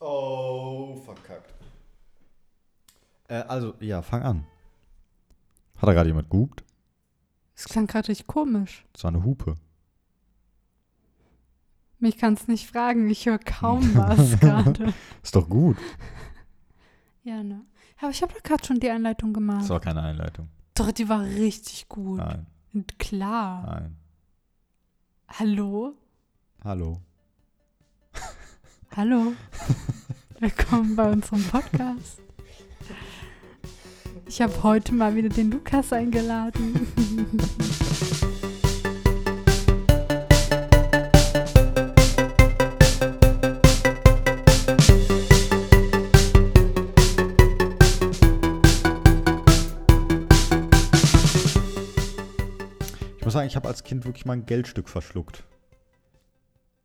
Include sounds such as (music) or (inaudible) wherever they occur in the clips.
Oh, verkackt. Äh, also, ja, fang an. Hat da gerade jemand gehupt? Das klang gerade richtig komisch. Das war eine Hupe. Mich kannst nicht fragen, ich höre kaum was (laughs) gerade. Ist doch gut. Ja, ne? Aber ich habe doch gerade schon die Einleitung gemacht. Das war keine Einleitung. Doch, die war richtig gut. Nein, Und klar. nein. Hallo? Hallo. Hallo? (laughs) Willkommen bei unserem Podcast. Ich habe heute mal wieder den Lukas eingeladen. Ich muss sagen, ich habe als Kind wirklich mal ein Geldstück verschluckt.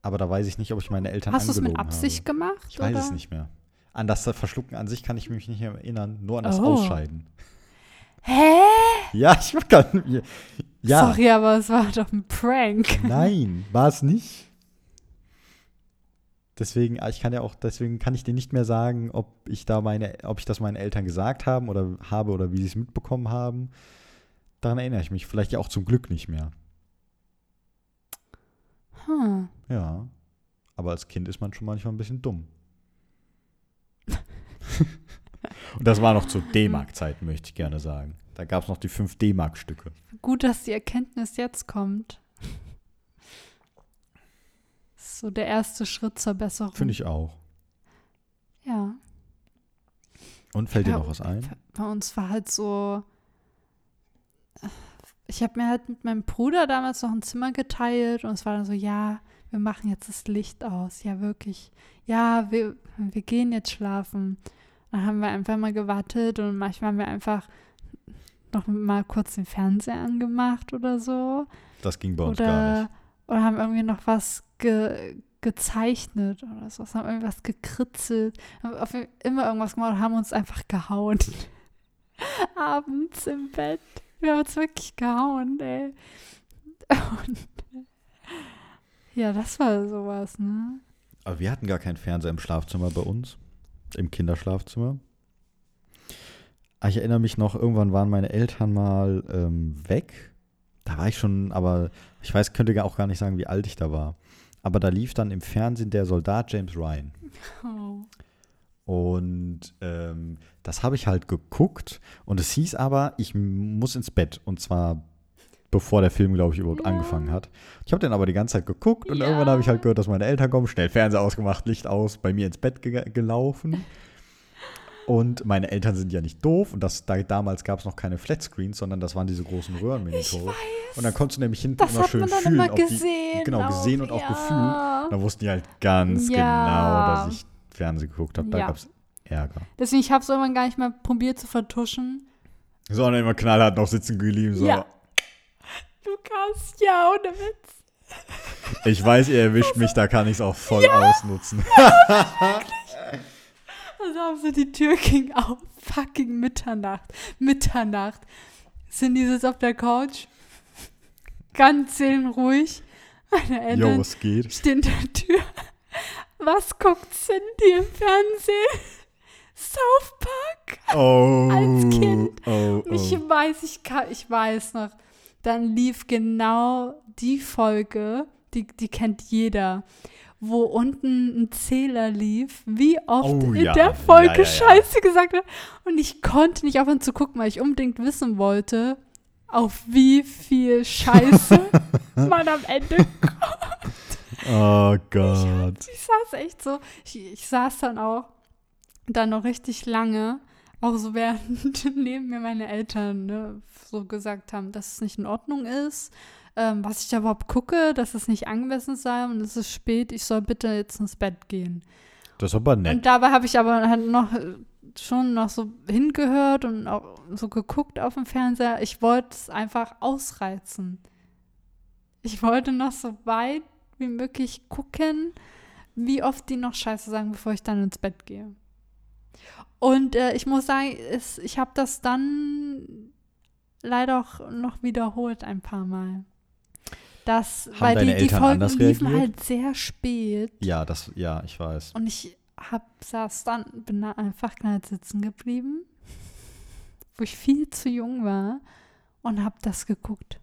Aber da weiß ich nicht, ob ich meine Eltern Hast du es mit Absicht habe. gemacht? Ich weiß oder? es nicht mehr. An das Verschlucken an sich kann ich mich nicht mehr erinnern, nur an das Oh. Ausscheiden. Hä? Ja, ich kann. Ja, Sorry, aber es war doch ein Prank. nein, war es nicht. Deswegen, ich kann ja auch, deswegen kann ich dir nicht mehr sagen, ob ich da meine, ob ich das meinen Eltern gesagt haben oder habe oder wie sie es mitbekommen haben. Daran erinnere ich mich vielleicht ja auch zum Glück nicht mehr. Hm. Ja. Aber als Kind ist man schon manchmal ein bisschen dumm. (laughs) Und das war noch zu D-Mark-Zeiten, möchte ich gerne sagen. Da gab es noch die 5 D-Mark-Stücke. Gut, dass die Erkenntnis jetzt kommt. So der erste Schritt zur Besserung. Finde ich auch. Ja. Und fällt dir noch was ein? Bei uns war halt so. Ich habe mir halt mit meinem Bruder damals noch ein Zimmer geteilt und es war dann so, ja, wir machen jetzt das Licht aus. Ja, wirklich. Ja, wir, wir gehen jetzt schlafen. Dann haben wir einfach mal gewartet und manchmal haben wir einfach noch mal kurz den Fernseher angemacht oder so. Das ging bei uns gar Oder, nicht. oder haben irgendwie noch was ge, gezeichnet oder so. Haben irgendwas gekritzelt. Haben immer irgendwas gemacht und haben uns einfach gehauen. (laughs) Abends im Bett. Wir haben uns wirklich gehauen, ey. (laughs) Und, ja, das war sowas, ne? Aber wir hatten gar keinen Fernseher im Schlafzimmer bei uns. Im Kinderschlafzimmer. Aber Ich erinnere mich noch, irgendwann waren meine Eltern mal ähm, weg. Da war ich schon, aber ich weiß, könnte gar- auch gar nicht sagen, wie alt ich da war. Aber da lief dann im Fernsehen der Soldat James Ryan. Oh. Und ähm, das habe ich halt geguckt. Und es hieß aber, ich muss ins Bett. Und zwar bevor der Film, glaube ich, überhaupt Ja. angefangen hat. Ich habe den aber die ganze Zeit geguckt. Und Ja. irgendwann habe ich halt gehört, dass meine Eltern kommen. Schnell Fernseher ausgemacht, Licht aus, bei mir ins Bett ge gelaufen. Und meine Eltern sind ja nicht doof. Und das, da, damals gab es noch keine Flatscreens, sondern das waren diese großen Röhrenmonitore. Und dann konntest du nämlich hinten Das immer schön dann fühlen. immer ob die, gesehen. genau, gesehen auch, und auch ja. gefühlt. Da wussten die halt ganz Ja. genau, dass ich Fernsehen geguckt habe. Da Ja. gab es Ärger. Deswegen, ich habe es irgendwann gar nicht mehr probiert zu vertuschen. Sondern immer knallhart noch sitzen geblieben. So. Ja. Lukas, ja, ohne Witz. Ich weiß, ihr erwischt mich, da kann ich es auch voll ausnutzen. Also haben sie die Tür ging auf. Fucking Mitternacht. Mitternacht. Sind die jetzt auf der Couch? Ganz seelenruhig. Meine Jo, Eltern es geht. stehen in der Tür. Was guckt Cindy im Fernsehen? South Park. Oh. Als Kind. Oh, Und ich oh. weiß, ich kann, ich weiß noch, dann lief genau die Folge, die, die kennt jeder, wo unten ein Zähler lief, wie oft Oh, in ja. der Folge Ja, ja. Scheiße gesagt wird. Und ich konnte nicht aufhören zu gucken, weil ich unbedingt wissen wollte, auf wie viel Scheiße (laughs) man am Ende kommt. Oh Gott. Ich saß echt so, ich, ich saß dann auch dann noch richtig lange, auch so während (laughs) neben mir meine Eltern ne, so gesagt haben, dass es nicht in Ordnung ist, ähm, was ich da überhaupt gucke, dass es nicht angemessen sei und es ist spät, ich soll bitte jetzt ins Bett gehen. Das ist aber nett. Und dabei habe ich aber halt noch äh, schon noch so hingehört und auch so geguckt auf dem Fernseher. Ich wollte es einfach ausreizen. Ich wollte noch so weit wie möglich gucken, wie oft die noch Scheiße sagen, bevor ich dann ins Bett gehe. Und äh, ich muss sagen, es, ich habe das dann leider auch noch wiederholt ein paar Mal. Das, Haben weil die, die Folgen liefen reagiert? halt sehr spät. Ja, das, ja, ich weiß. Und ich hab, saß dann, bin da einfach knallt sitzen geblieben, wo ich viel zu jung war und hab das geguckt.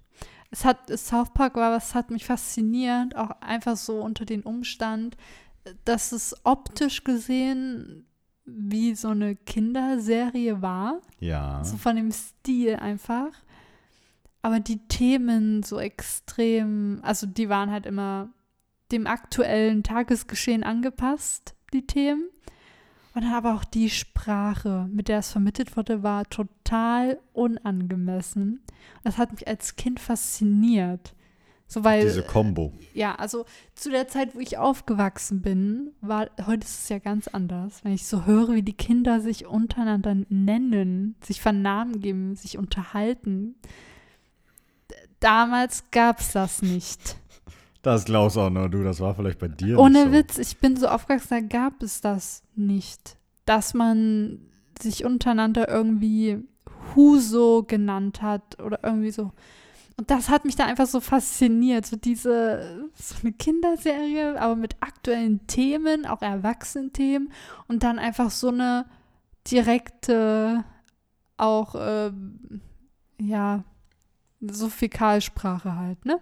Es hat, South Park war, was hat mich fasziniert, auch einfach so unter den Umstand, dass es optisch gesehen wie so eine Kinderserie war. Ja. So von dem Stil einfach. Aber die Themen so extrem, also die waren halt immer dem aktuellen Tagesgeschehen angepasst, die Themen. Und dann aber auch die Sprache, mit der es vermittelt wurde, war total unangemessen. Das hat mich als Kind fasziniert. So, weil, Diese Combo. ja, also zu der Zeit, wo ich aufgewachsen bin, war, heute ist es ja ganz anders. Wenn ich so höre, wie die Kinder sich untereinander nennen, sich Vernamen geben, sich unterhalten. Damals gab es das nicht. Das glaubst auch nur du, das war vielleicht bei dir. Ohne so. Witz, ich bin so aufgewachsen, da gab es das nicht. Dass man sich untereinander irgendwie Huso genannt hat oder irgendwie so. Und das hat mich da einfach so fasziniert. So diese, so eine Kinderserie, aber mit aktuellen Themen, auch Erwachsenenthemen und dann einfach so eine direkte, auch, ähm, ja, so Fäkalsprache halt, ne?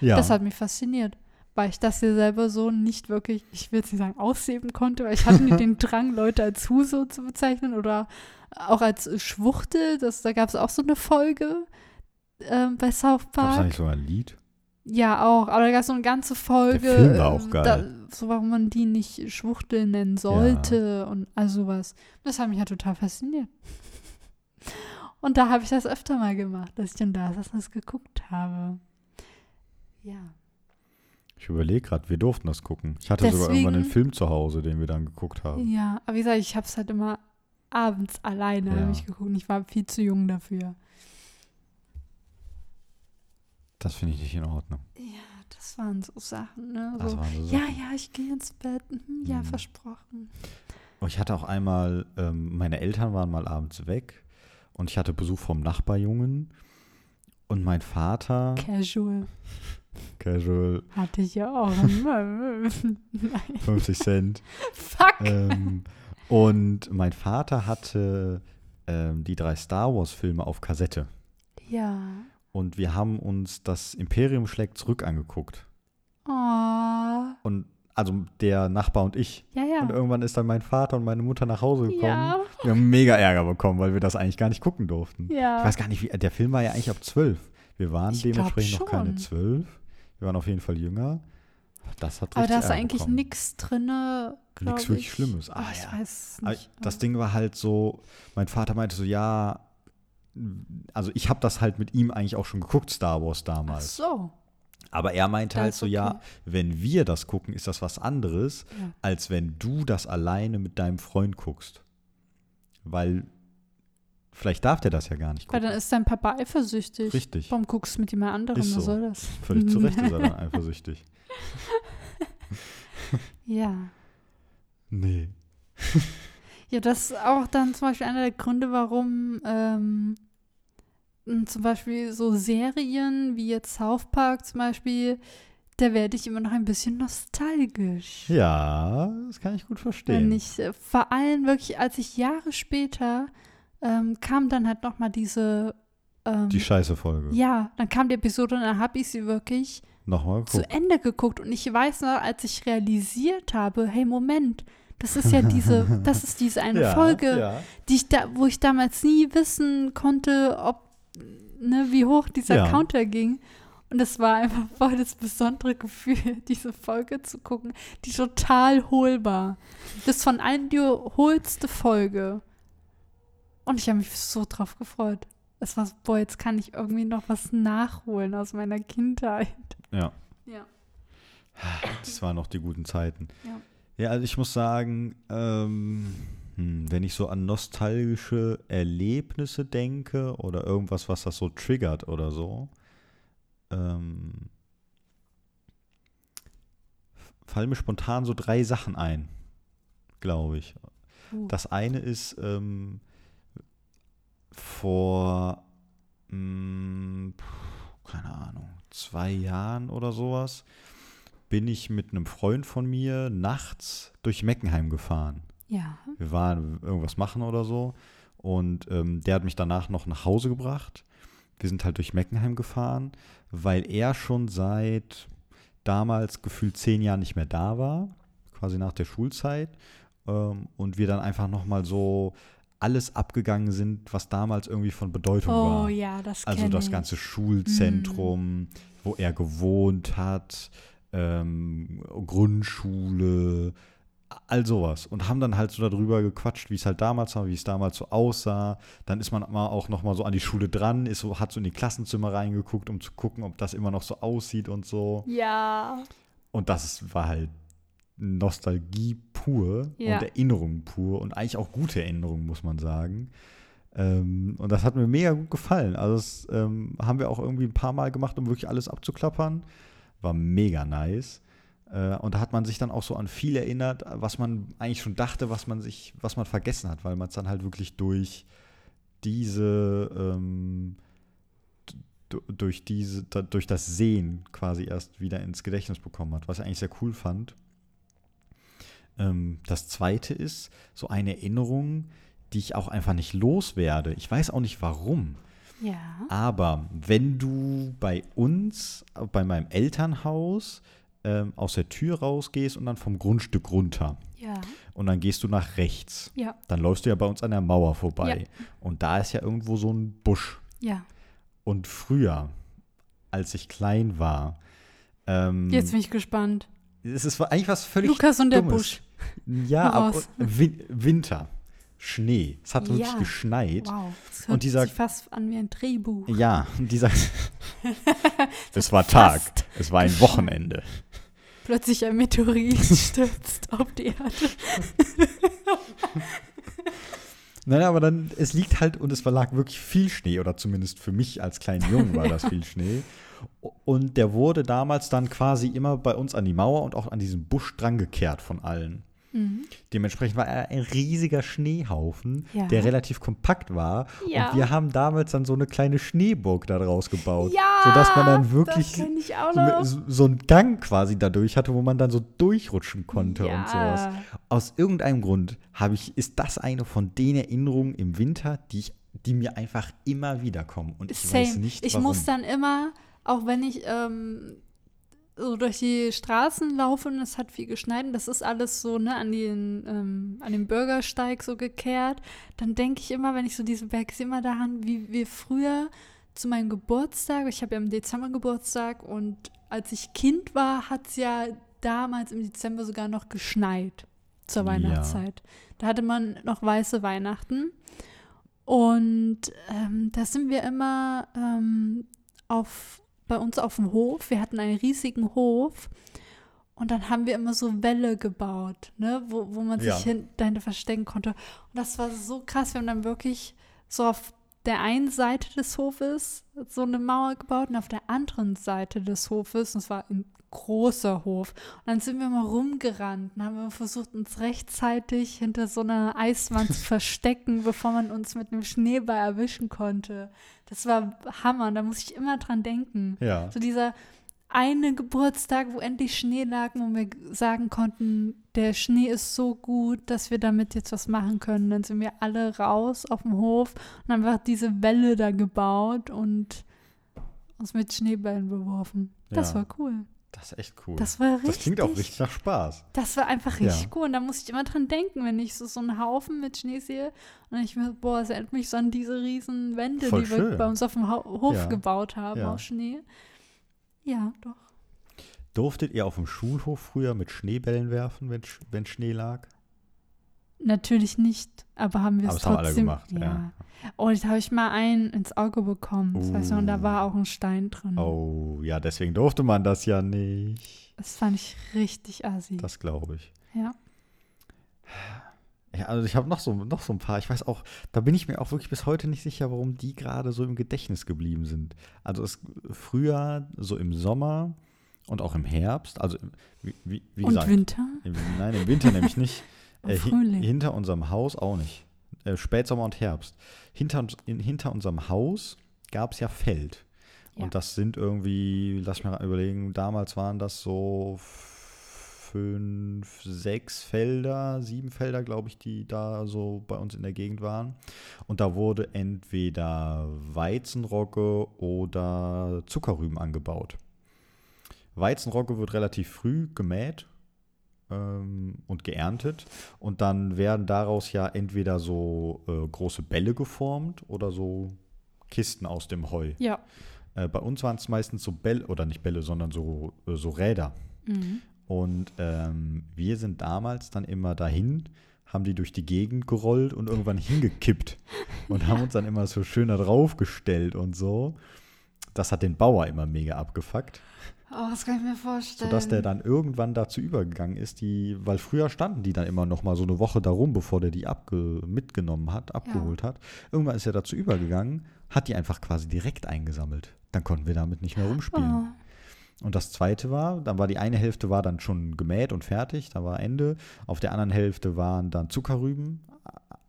Ja. Das hat mich fasziniert, weil ich das hier selber so nicht wirklich, ich will jetzt nicht sagen, ausheben konnte, weil ich hatte nicht (laughs) den Drang, Leute als Huso zu bezeichnen oder auch als Schwuchtel. Das, da gab es auch so eine Folge ähm, bei South Gab's da Park. nicht sogar ein Lied? Ja, auch, aber da gab es so eine ganze Folge. Der Film war auch ähm, geil. Da, so, warum man die nicht Schwuchtel nennen sollte und all sowas. Das hat mich ja total fasziniert. Und da habe ich das öfter mal gemacht, dass ich dann da saß und das geguckt habe. Ja. Ich überlege gerade, wir durften das gucken. Ich hatte sogar irgendwann den Deswegen- Film zu Hause, den wir dann geguckt haben. Ja, aber wie gesagt, ich habe es halt immer abends alleine Ja. ich geguckt. Ich war viel zu jung dafür. Das finde ich nicht in Ordnung. Ja, das waren so Sachen, ne? So, so ja, Sachen. ja, ich gehe ins Bett. Mhm, ja, Mhm. versprochen. Und Ich hatte auch einmal, ähm, meine Eltern waren mal abends weg und ich hatte Besuch vom Nachbarjungen und mein Vater, Casual. casual, Hatte ich ja auch. (laughs) Nein. 50 Cent. Fuck. ähm, und mein Vater hatte ähm, die drei Star Wars Filme auf Kassette. Ja. Und wir haben uns das Imperium schlägt zurück angeguckt. Oh. Und also der Nachbar und ich. Ja, ja. Und irgendwann ist dann mein Vater und meine Mutter nach Hause gekommen. Ja. Wir haben mega Ärger bekommen, weil wir das eigentlich gar nicht gucken durften. Ja. Ich weiß gar nicht, wie, der Film war ja eigentlich ab zwölf. Wir waren Ich dementsprechend noch keine zwölf. Wir waren auf jeden Fall jünger. Das hat Aber da ist eigentlich nichts drin. Nichts wirklich Schlimmes. Ah, Ah, ich ja. weiß Aber nicht. das Ding war halt so, mein Vater meinte so, ja, also ich habe das halt mit ihm eigentlich auch schon geguckt, Star Wars Ach damals. so. Aber er meinte halt so, ja, okay. wenn wir das gucken, ist das was anderes, Ja. als wenn du das alleine mit deinem Freund guckst. Weil vielleicht darf der das ja gar nicht Weil gucken. dann ist dein Papa eifersüchtig. Richtig. Warum guckst du mit jemand anderem? Ist Was so. soll das? Völlig zu Recht ist er dann (laughs) eifersüchtig. Ja. Nee. Ja, das ist auch dann zum Beispiel einer der Gründe, warum ähm, zum Beispiel so Serien wie jetzt South Park zum Beispiel, da werde ich immer noch ein bisschen nostalgisch. Ja, das kann ich gut verstehen. Wenn ich, äh, vor allem wirklich, als ich Jahre später ähm, kam dann halt nochmal diese ähm, Die scheiße Folge. ja, dann kam die Episode und dann habe ich sie wirklich Nochmal zu. Ende geguckt und ich weiß noch, als ich realisiert habe, hey Moment, das ist ja diese, (laughs) das ist diese eine ja, Folge, Ja. die ich da, wo ich damals nie wissen konnte, ob, ne, wie hoch dieser Ja. Counter ging. Und es war einfach voll das besondere Gefühl, (laughs) diese Folge zu gucken, die total hohlbar. Das ist von allen die hohlste Folge. Und ich habe mich so drauf gefreut. Es war so, boah, jetzt kann ich irgendwie noch was nachholen aus meiner Kindheit. ja. Ja. Das waren noch die guten Zeiten. Ja. Ja, also ich muss sagen, ähm, hm, wenn ich so an nostalgische Erlebnisse denke oder irgendwas, was das so triggert oder so, ähm, fallen mir spontan so drei Sachen ein, glaube ich. Uh. Das eine ist ähm, vor, mh, puh, keine Ahnung, zwei Jahren oder sowas, bin ich mit einem Freund von mir nachts durch Meckenheim gefahren. Ja. Wir waren irgendwas machen oder so. Und ähm, der hat mich danach noch nach Hause gebracht. Wir sind halt durch Meckenheim gefahren, weil er schon seit damals gefühlt zehn Jahren nicht mehr da war, quasi nach der Schulzeit. Ähm, und wir dann einfach nochmal so alles abgegangen sind, was damals irgendwie von Bedeutung Oh war. ja, das Also das ich. ganze Schulzentrum, wo er gewohnt hat, ähm, Grundschule, all sowas. Und haben dann halt so darüber gequatscht, wie es halt damals war, wie es damals so aussah. Dann ist man mal auch noch mal so an die Schule dran, ist so, hat so in die Klassenzimmer reingeguckt, um zu gucken, ob das immer noch so aussieht und so. Ja. Und das war halt Nostalgie pur Ja. und Erinnerung pur und eigentlich auch gute Erinnerungen, muss man sagen. Ähm, und das hat mir mega gut gefallen. Also das ähm, haben wir auch irgendwie ein paar Mal gemacht, um wirklich alles abzuklappern. War mega nice. Äh, und da hat man sich dann auch so an viel erinnert, was man eigentlich schon dachte, was man sich, was man vergessen hat, weil man es dann halt wirklich durch diese ähm, durch diese, durch das Sehen quasi erst wieder ins Gedächtnis bekommen hat, was ich eigentlich sehr cool fand. Ähm, das zweite ist so eine Erinnerung, die ich auch einfach nicht loswerde. Ich weiß auch nicht warum. Ja. Aber wenn du bei uns, bei meinem Elternhaus, ähm, aus der Tür rausgehst und dann vom Grundstück runter Ja. und dann gehst du nach rechts, Ja. dann läufst du ja bei uns an der Mauer vorbei. Ja. Und da ist ja irgendwo so ein Busch. Ja. Und früher, als ich klein war, ähm, Jetzt bin ich gespannt. es ist eigentlich was völlig Lukas und der Dummes. Busch. Ja, aber. Win Winter, Schnee. Es hat wirklich Ja. geschneit. Wow. Das hört Und dieser- sich fast an wie ein Drehbuch. Ja, und dieser. (laughs) (laughs) es war Tag. Es war ein Wochenende. Plötzlich ein Meteorit (laughs) stürzt auf die Erde. Nein, aber dann, es liegt halt und es lag wirklich viel Schnee, oder zumindest für mich als kleinen Jungen war das viel (laughs) Schnee. Und der wurde damals dann quasi immer bei uns an die Mauer und auch an diesen Busch drangekehrt von allen. Mhm. Dementsprechend war er ein riesiger Schneehaufen, Ja. der relativ kompakt war. Ja. Und wir haben damals dann so eine kleine Schneeburg daraus gebaut. Ja, Sodass man dann wirklich so, so, so einen Gang quasi dadurch hatte, wo man dann so durchrutschen konnte Ja. und sowas. Aus irgendeinem Grund habe ich, ist das eine von den Erinnerungen im Winter, die ich, die mir einfach immer wieder kommen. Und ich Same. weiß nicht, ich warum. muss dann immer, auch wenn ich ähm, so durch die Straßen laufe und es hat viel geschneit und das ist alles so ne, an, den, ähm, an den Bürgersteig so gekehrt, dann denke ich immer, wenn ich so diesen Berg sehe, immer daran, wie wir früher zu meinem Geburtstag, ich habe ja im Dezember Geburtstag und als ich Kind war, hat es ja damals im Dezember sogar noch geschneit zur Ja. Weihnachtszeit. Da hatte man noch weiße Weihnachten. Und ähm, da sind wir immer ähm, auf, bei uns auf dem Hof. Wir hatten einen riesigen Hof. Und dann haben wir immer so Wälle gebaut, ne, wo, wo man sich Ja. hin, dahinter verstecken konnte. Und das war so krass. Wir haben dann wirklich so auf der einen Seite des Hofes so eine Mauer gebaut und auf der anderen Seite des Hofes, und es war ein großer Hof, und dann sind wir mal rumgerannt und haben wir versucht, uns rechtzeitig hinter so einer Eiswand zu (laughs) verstecken, bevor man uns mit einem Schneeball erwischen konnte. Das war Hammer, da muss ich immer dran denken. Ja. So dieser eine Geburtstag, wo endlich Schnee lag, wo wir sagen konnten, der Schnee ist so gut, dass wir damit jetzt was machen können. Dann sind wir alle raus auf dem Hof und haben einfach diese Welle da gebaut und uns mit Schneebällen beworfen. Das Ja. war cool. Das ist echt cool. Das war richtig. das klingt auch richtig nach Spaß. Das war einfach Ja. richtig cool. Und da muss ich immer dran denken, wenn ich so, so einen Haufen mit Schnee sehe. Und ich mir, boah, es erinnert mich so an diese riesen Wände, Voll die wir schön. bei uns auf dem Ho Hof Ja. gebaut haben Ja. aus Schnee. Ja, doch. Durftet ihr auf dem Schulhof früher mit Schneebällen werfen, wenn, wenn Schnee lag? Natürlich nicht, aber haben wir es das haben alle trotzdem gemacht, ja. Oh, da habe ich mal einen ins Auge bekommen. Das ich noch, und da Uh. war auch ein Stein drin. Oh, ja, deswegen durfte man das ja nicht. Das fand ich richtig assi. Das glaube ich. ja. Ja, also ich habe noch so, noch so ein paar. Ich weiß auch, da bin ich mir auch wirklich bis heute nicht sicher, warum die gerade so im Gedächtnis geblieben sind. Also es früher, so im Sommer und auch im Herbst, also wie, wie, wie und gesagt, Winter? im, nein, im Winter nämlich nicht. (laughs) Im Äh, Frühling. hinter unserem Haus auch nicht. Äh, Spätsommer und Herbst. Hinter, in, hinter unserem Haus gab es ja Feld. Ja. Und das sind irgendwie, lass mich mal überlegen, damals waren das so fünf, sechs Felder, sieben Felder, glaube ich, die da so bei uns in der Gegend waren. Und da wurde entweder Weizenrogge oder Zuckerrüben angebaut. Weizenrogge wird relativ früh gemäht ähm, und geerntet. Und dann werden daraus ja entweder so äh, große Bälle geformt oder so Kisten aus dem Heu. Ja. Äh, bei uns waren es meistens so Bälle, oder nicht Bälle, sondern so, äh, so Räder. Mhm. Und ähm, wir sind damals dann immer dahin, haben die durch die Gegend gerollt und irgendwann (laughs) hingekippt und haben uns dann immer so schön da draufgestellt und so. Das hat den Bauer immer mega abgefuckt, Oh, das kann ich mir vorstellen. sodass der dann irgendwann dazu übergegangen ist, die, weil früher standen die dann immer noch mal so eine Woche da rum, bevor der die abge mitgenommen hat, abgeholt hat. Irgendwann ist er dazu übergegangen, hat die einfach quasi direkt eingesammelt. Dann konnten wir damit nicht mehr rumspielen. Oh. Und das zweite war, dann war die eine Hälfte war dann schon gemäht und fertig, da war Ende. Auf der anderen Hälfte waren dann Zuckerrüben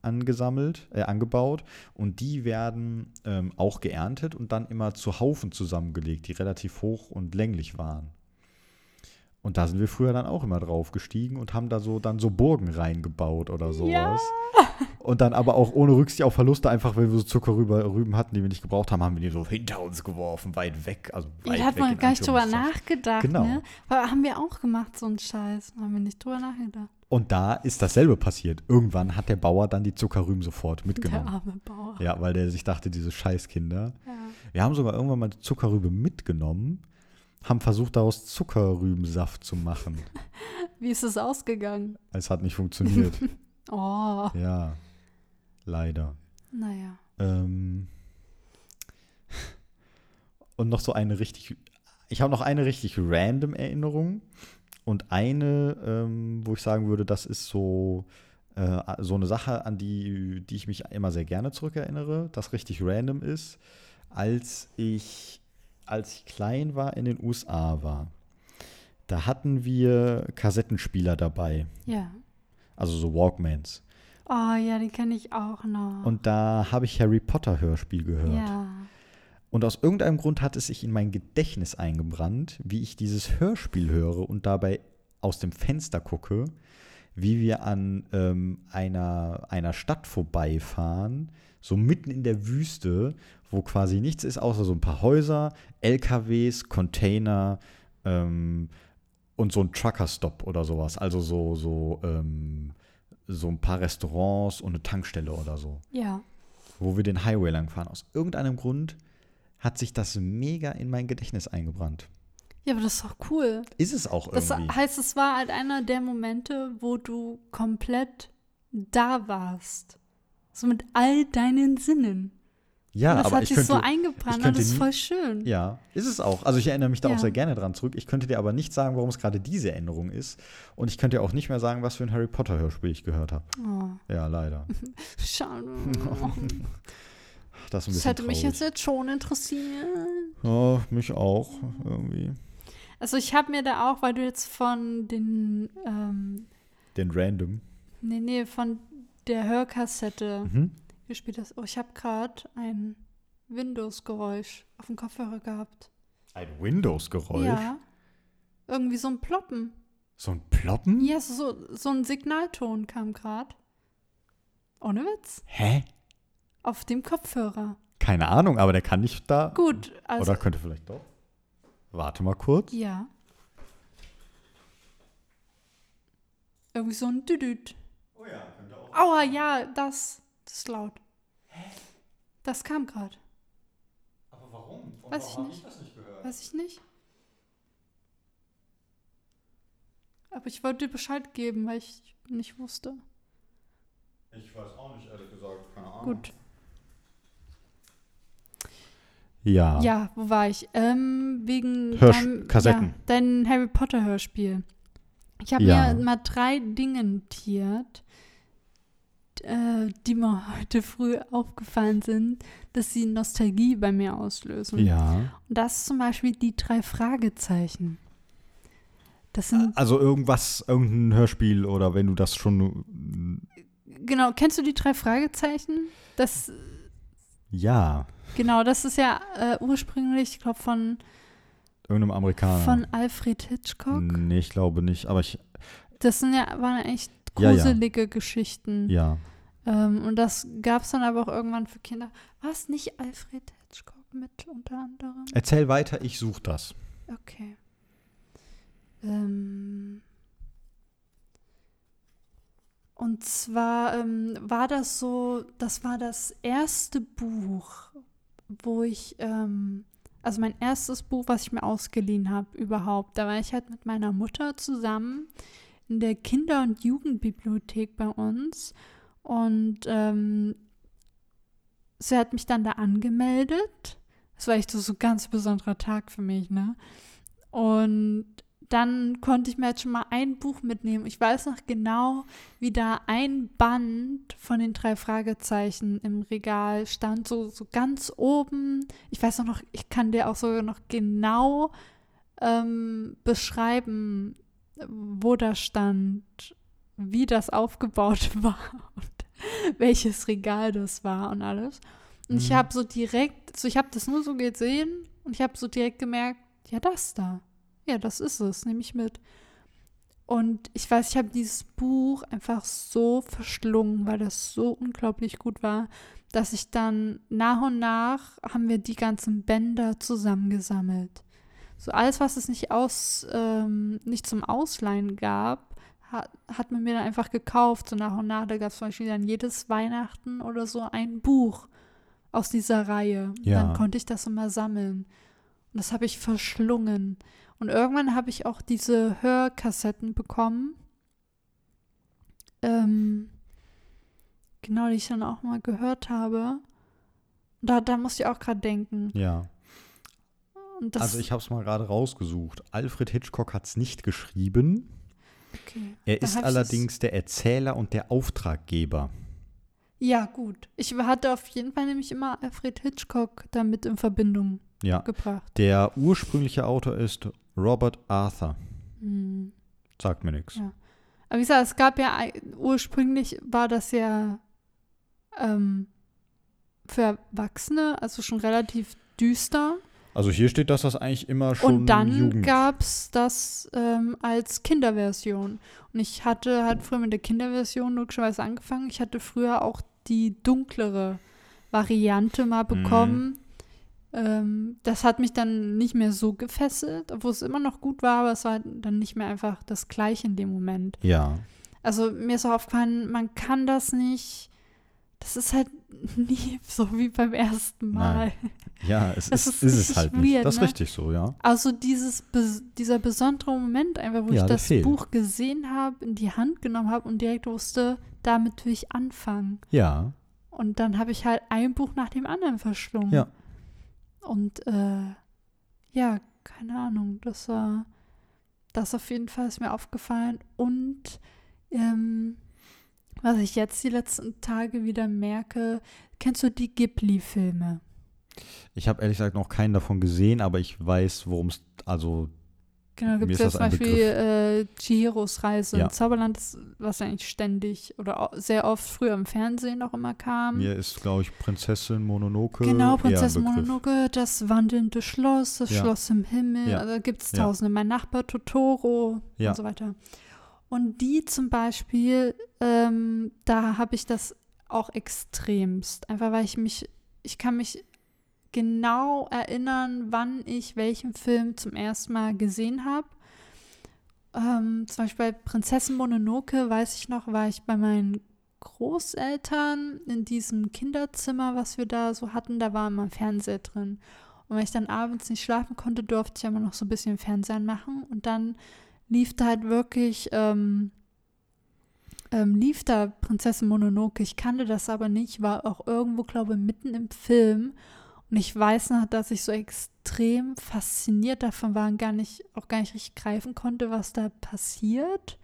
angesammelt, äh, angebaut und die werden ähm, auch geerntet und dann immer zu Haufen zusammengelegt, die relativ hoch und länglich waren. Und da sind wir früher dann auch immer drauf gestiegen und haben da so dann so Burgen reingebaut oder sowas. Ja. (laughs) Und dann aber auch ohne Rücksicht auf Verluste, einfach weil wir so Zuckerrüben hatten, die wir nicht gebraucht haben, haben wir die so hinter uns geworfen, weit weg. Also weit da hat man gar nicht drüber nachgedacht, Genau. ne? Aber haben wir auch gemacht, so einen Scheiß. Haben wir nicht drüber nachgedacht. Und da ist dasselbe passiert. Irgendwann hat der Bauer dann die Zuckerrüben sofort Der mitgenommen. arme Bauer. Ja, weil der sich dachte, diese Scheißkinder. Ja. Wir haben sogar irgendwann mal die Zuckerrübe mitgenommen, haben versucht, daraus Zuckerrübensaft zu machen. (laughs) Wie ist es ausgegangen? Es hat nicht funktioniert. (laughs) Oh, ja, leider. naja. Ähm und noch so eine richtig, ich habe noch eine richtig random Erinnerung und eine, ähm, wo ich sagen würde, das ist so, äh, so eine Sache, an die, die ich mich immer sehr gerne zurückerinnere, das richtig random ist, als ich, als ich klein war, in den USA war. Da hatten wir Kassettenspieler dabei, Ja. also so Walkmans. Oh ja, die kenne ich auch noch. Und da habe ich Harry Potter Hörspiel gehört. ja. Und aus irgendeinem Grund hat es sich in mein Gedächtnis eingebrannt, wie ich dieses Hörspiel höre und dabei aus dem Fenster gucke, wie wir an ähm, einer, einer Stadt vorbeifahren, so mitten in der Wüste, wo quasi nichts ist, außer so ein paar Häuser, LKWs, Container ähm, und so ein Trucker-Stop oder sowas. Also so, so, ähm, so ein paar Restaurants und eine Tankstelle oder so Ja. wo wir den Highway lang fahren. Aus irgendeinem Grund hat sich das mega in mein Gedächtnis eingebrannt. Ja, aber das ist doch cool. Ist es auch Das irgendwie. heißt, es war halt einer der Momente, wo du komplett da warst. So mit all deinen Sinnen. Ja, das aber hat ich sich könnte, so eingebrannt ich könnte das ist voll schön. ja, ist es auch. Also ich erinnere mich da Ja. auch sehr gerne dran zurück. Ich könnte dir aber nicht sagen, warum es gerade diese Erinnerung ist. Und ich könnte dir auch nicht mehr sagen, was für ein Harry Potter Hörspiel ich gehört habe. Oh, Ja, leider. (laughs) schade. (laughs) Das, Das hätte mich jetzt, jetzt schon interessiert. Ja, mich auch irgendwie. Also ich habe mir da auch, weil du jetzt von den, ähm, Den Random. nee, nee, von der Hörkassette Mhm. Gespielt hast. Oh, ich habe gerade ein Windows-Geräusch auf dem Kopfhörer gehabt. Ein Windows-Geräusch. Ja. Irgendwie so ein Ploppen. So ein Ploppen? Ja, so, so ein Signalton kam gerade. Ohne Witz. Hä? Auf dem Kopfhörer. Keine Ahnung, aber der kann nicht da. Gut, also. Oder könnte vielleicht doch. Warte mal kurz. Ja. Irgendwie so ein Düdüt. Oh ja, könnte auch. Aua, ja, das. Das ist laut. Das kam gerade. Aber warum? Und Weiß ich warum hab nicht. das nicht gehört? Weiß ich nicht. Aber ich wollte dir Bescheid geben, weil ich nicht wusste. Ich weiß auch nicht, ehrlich gesagt. Keine Ahnung. Gut. Ja. Ja, wo war ich? Ähm, wegen Hörsch- deinem, Kassetten. Ja, dein Harry Potter Hörspiel. Ich habe Ja. mir mal drei Dinge notiert, äh, die mir heute früh aufgefallen sind, dass sie Nostalgie bei mir auslösen. Ja. Und das ist zum Beispiel die drei Fragezeichen. Das sind, Also irgendwas, irgendein Hörspiel oder wenn du das schon. genau, kennst du die drei Fragezeichen? Das, Ja. Genau, das ist ja äh, ursprünglich, ich glaube, von, Irgendeinem Amerikaner. von Alfred Hitchcock. Nee, ich glaube nicht, aber ich, Das sind ja, waren echt Ja, ja. gruselige Geschichten. ja. Ähm, und das gab es dann aber auch irgendwann für Kinder. War es nicht Alfred Hitchcock mit unter anderem? Erzähl weiter, ich suche das. Okay. Ähm, und zwar ähm, war das so, das war das erste Buch, wo ich, ähm, also mein erstes Buch, was ich mir ausgeliehen habe überhaupt. Da war ich halt mit meiner Mutter zusammen in der Kinder- und Jugendbibliothek bei uns. Und ähm, sie hat mich dann da angemeldet. Das war echt so, so ein ganz besonderer Tag für mich, ne? Und dann konnte ich mir jetzt schon mal ein Buch mitnehmen. Ich weiß noch genau, wie da ein Band von den drei Fragezeichen im Regal stand, so, so ganz oben. Ich weiß noch, ich kann dir auch sogar noch genau ähm, beschreiben, wo das stand, wie das aufgebaut (laughs) war und welches Regal das war und alles. Und ich Mhm. habe so direkt, so ich habe das nur so gesehen und ich habe so direkt gemerkt, ja, das da. Ja, das ist es, nehme ich mit. Und ich weiß, ich habe dieses Buch einfach so verschlungen, weil das so unglaublich gut war, dass ich dann nach und nach haben wir die ganzen Bänder zusammengesammelt. So alles, was es nicht aus, ähm, nicht zum Ausleihen gab, hat, hat man mir dann einfach gekauft, so nach und nach. Da gab es zum Beispiel dann jedes Weihnachten oder so ein Buch aus dieser Reihe. Ja. Dann konnte ich das immer sammeln. Und das habe ich verschlungen. Und irgendwann habe ich auch diese Hörkassetten bekommen. Ähm, genau, die ich dann auch mal gehört habe. Und da, da musste ich auch gerade denken. Ja. Also ich habe es mal gerade rausgesucht. Alfred Hitchcock hat es nicht geschrieben. okay. Er ist allerdings der Erzähler und der Auftraggeber. Ja, gut. Ich hatte auf jeden Fall nämlich immer Alfred Hitchcock damit in Verbindung Ja. gebracht. Der ursprüngliche Autor ist Robert Arthur. Hm. Sagt mir nichts. Ja. Aber wie gesagt, es gab ja, ursprünglich war das ja ähm, für Erwachsene, also schon relativ düster. Also hier steht, dass das eigentlich immer schon Und dann gab es das ähm, als Kinderversion. Und ich hatte halt früher mit der Kinderversion logischerweise angefangen. Ich hatte früher auch die dunklere Variante mal Mhm. bekommen. Ähm, das hat mich dann nicht mehr so gefesselt, obwohl es immer noch gut war, aber es war dann nicht mehr einfach das Gleiche in dem Moment. ja. Also mir ist auch aufgefallen, man kann das nicht. Das ist halt (laughs) nie so wie beim ersten Mal. Ja, (laughs) es Das ist, ist ist es halt nicht. weird, das ist ne? richtig so, ja. Also dieses dieser besondere Moment einfach, wo Ja, ich das fehlt. Buch gesehen habe, in die Hand genommen habe und direkt wusste, damit will ich anfangen. Ja. Und dann habe ich halt ein Buch nach dem anderen verschlungen. Ja. Und äh, ja, keine Ahnung, das war das auf jeden Fall ist mir aufgefallen. Und ähm, was ich jetzt die letzten Tage wieder merke, kennst du die Ghibli-Filme? Ich habe ehrlich gesagt noch keinen davon gesehen, aber ich weiß, worum es, also Genau, gibt es ja zum Beispiel äh, Chihiros Reise Ja. ins Zauberland, was eigentlich ständig oder sehr oft früher im Fernsehen auch immer kam. mir ist, glaube ich, Prinzessin Mononoke Genau, Prinzessin. Mononoke, das wandelnde Schloss, das Ja. Schloss im Himmel, Ja. also gibt es tausende. Mein Nachbar Totoro und so weiter. Und die zum Beispiel, ähm, da habe ich das auch extremst. Einfach weil ich mich, ich kann mich genau erinnern, wann ich welchen Film zum ersten Mal gesehen habe. Ähm, zum Beispiel bei Prinzessin Mononoke, weiß ich noch, war ich bei meinen Großeltern in diesem Kinderzimmer, was wir da so hatten, da war immer ein Fernseher drin. Und wenn ich dann abends nicht schlafen konnte, durfte ich immer noch so ein bisschen Fernsehen machen. Und dann lief da halt wirklich, ähm, ähm, lief da Prinzessin Mononoke. Ich kannte das aber nicht, war auch irgendwo, glaube ich, mitten im Film. Und ich weiß noch, dass ich so extrem fasziniert davon war und gar nicht, auch gar nicht richtig greifen konnte, was da passiert.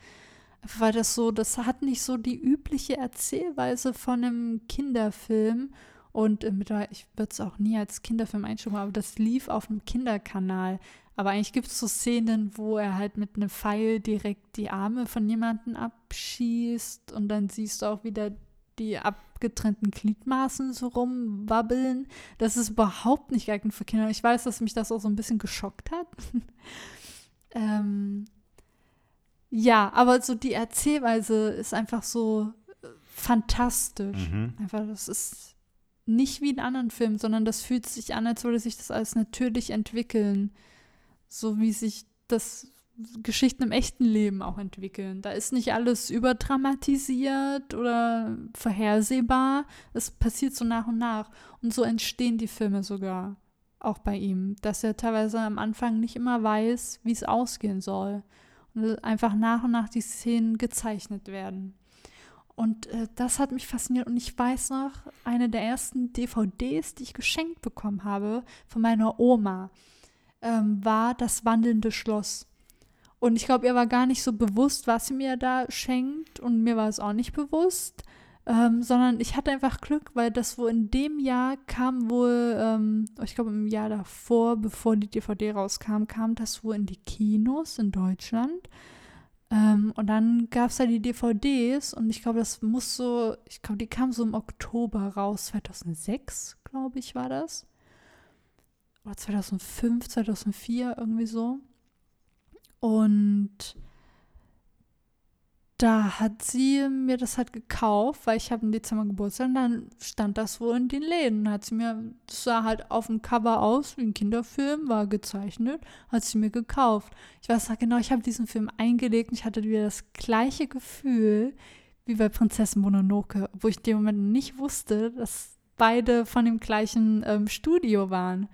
Weil das so, das hat nicht so die übliche Erzählweise von einem Kinderfilm. Und äh, ich würde es auch nie als Kinderfilm einstufen, aber das lief auf einem Kinderkanal. Aber eigentlich gibt es so Szenen, wo er halt mit einem Pfeil direkt die Arme von jemandem abschießt und dann siehst du auch wieder die abgetrennten Gliedmaßen so rumwabbeln. Das ist überhaupt nicht geeignet für Kinder. Ich weiß, dass mich das auch so ein bisschen geschockt hat. (laughs) ähm, ja, aber so die Erzählweise ist einfach so äh, fantastisch. Mhm. Einfach, das ist nicht wie in anderen Filmen, sondern das fühlt sich an, als würde sich das alles natürlich entwickeln. So wie sich das Geschichten im echten Leben auch entwickeln. Da ist nicht alles überdramatisiert oder vorhersehbar. Es passiert so nach und nach. Und so entstehen die Filme sogar. Auch bei ihm. Dass er teilweise am Anfang nicht immer weiß, wie es ausgehen soll. Und einfach nach und nach die Szenen gezeichnet werden. Und äh, das hat mich fasziniert. Und ich weiß noch, eine der ersten DVDs, die ich geschenkt bekommen habe von meiner Oma, ähm, war Das wandelnde Schloss. Und ich glaube, ihr war gar nicht so bewusst, was sie mir da schenkt. Und mir war es auch nicht bewusst. Ähm, sondern ich hatte einfach Glück, weil das wohl in dem Jahr kam wohl, ähm, ich glaube im Jahr davor, bevor die DVD rauskam, kam das wohl in die Kinos in Deutschland. Ähm, und dann gab es da die DVDs und ich glaube, das muss so, ich glaube, die kam so im Oktober raus, 2006, glaube ich, war das. Oder 2005, 2004, irgendwie so. Und da hat sie mir das halt gekauft, weil ich habe im Dezember Geburtstag und dann stand das wohl in den Läden. Hat sie mir, das sah halt auf dem Cover aus wie ein Kinderfilm, war gezeichnet, hat sie mir gekauft. Ich weiß noch genau, ich habe diesen Film eingelegt und ich hatte wieder das gleiche Gefühl wie bei Prinzessin Mononoke, wo ich in dem Moment nicht wusste, dass beide von dem gleichen ähm, Studio waren.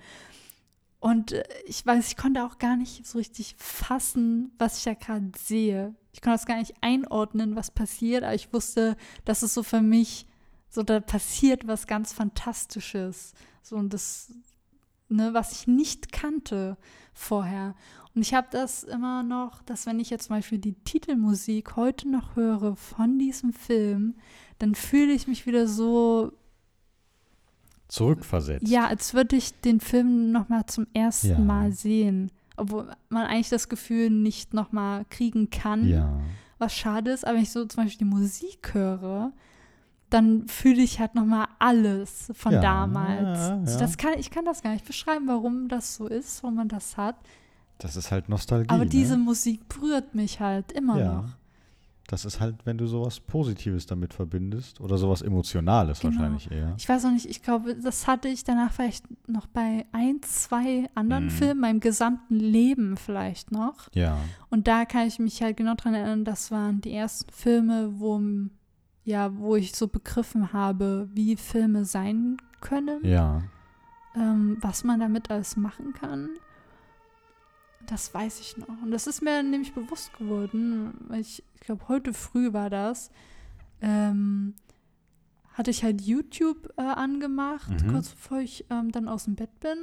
Und äh, ich weiß, ich konnte auch gar nicht so richtig fassen, was ich da gerade sehe. Ich konnte das gar nicht einordnen, was passiert, aber ich wusste, dass es so für mich, so da passiert was ganz Fantastisches. So und das, ne, was ich nicht kannte vorher. Und ich habe das immer noch, dass wenn ich jetzt zum Beispiel die Titelmusik heute noch höre von diesem Film, dann fühle ich mich wieder so Zurückversetzt. ja, als würde ich den Film noch mal zum ersten Ja. Mal sehen. Obwohl man eigentlich das Gefühl nicht noch mal kriegen kann, Ja. was schade ist. Aber wenn ich so zum Beispiel die Musik höre, dann fühle ich halt noch mal alles von Ja, damals. Also. Das kann, ich kann das gar nicht beschreiben, warum das so ist, warum man das hat. Das ist halt Nostalgie. Aber diese ne? Musik berührt mich halt immer noch. Das ist halt, wenn du sowas Positives damit verbindest oder sowas Emotionales Genau. wahrscheinlich eher. Ich weiß auch nicht, ich glaube, das hatte ich danach vielleicht noch bei ein, zwei anderen Mhm. Filmen, meinem gesamten Leben vielleicht noch. Ja. Und da kann ich mich halt genau dran erinnern, das waren die ersten Filme, wo, ja, wo ich so begriffen habe, wie Filme sein können, Ja. ähm, was man damit alles machen kann. Das weiß ich noch. Und das ist mir nämlich bewusst geworden. weil Ich, ich glaube, heute früh war das. Ähm, hatte ich halt YouTube äh, angemacht, Mhm. kurz bevor ich ähm, dann aus dem Bett bin.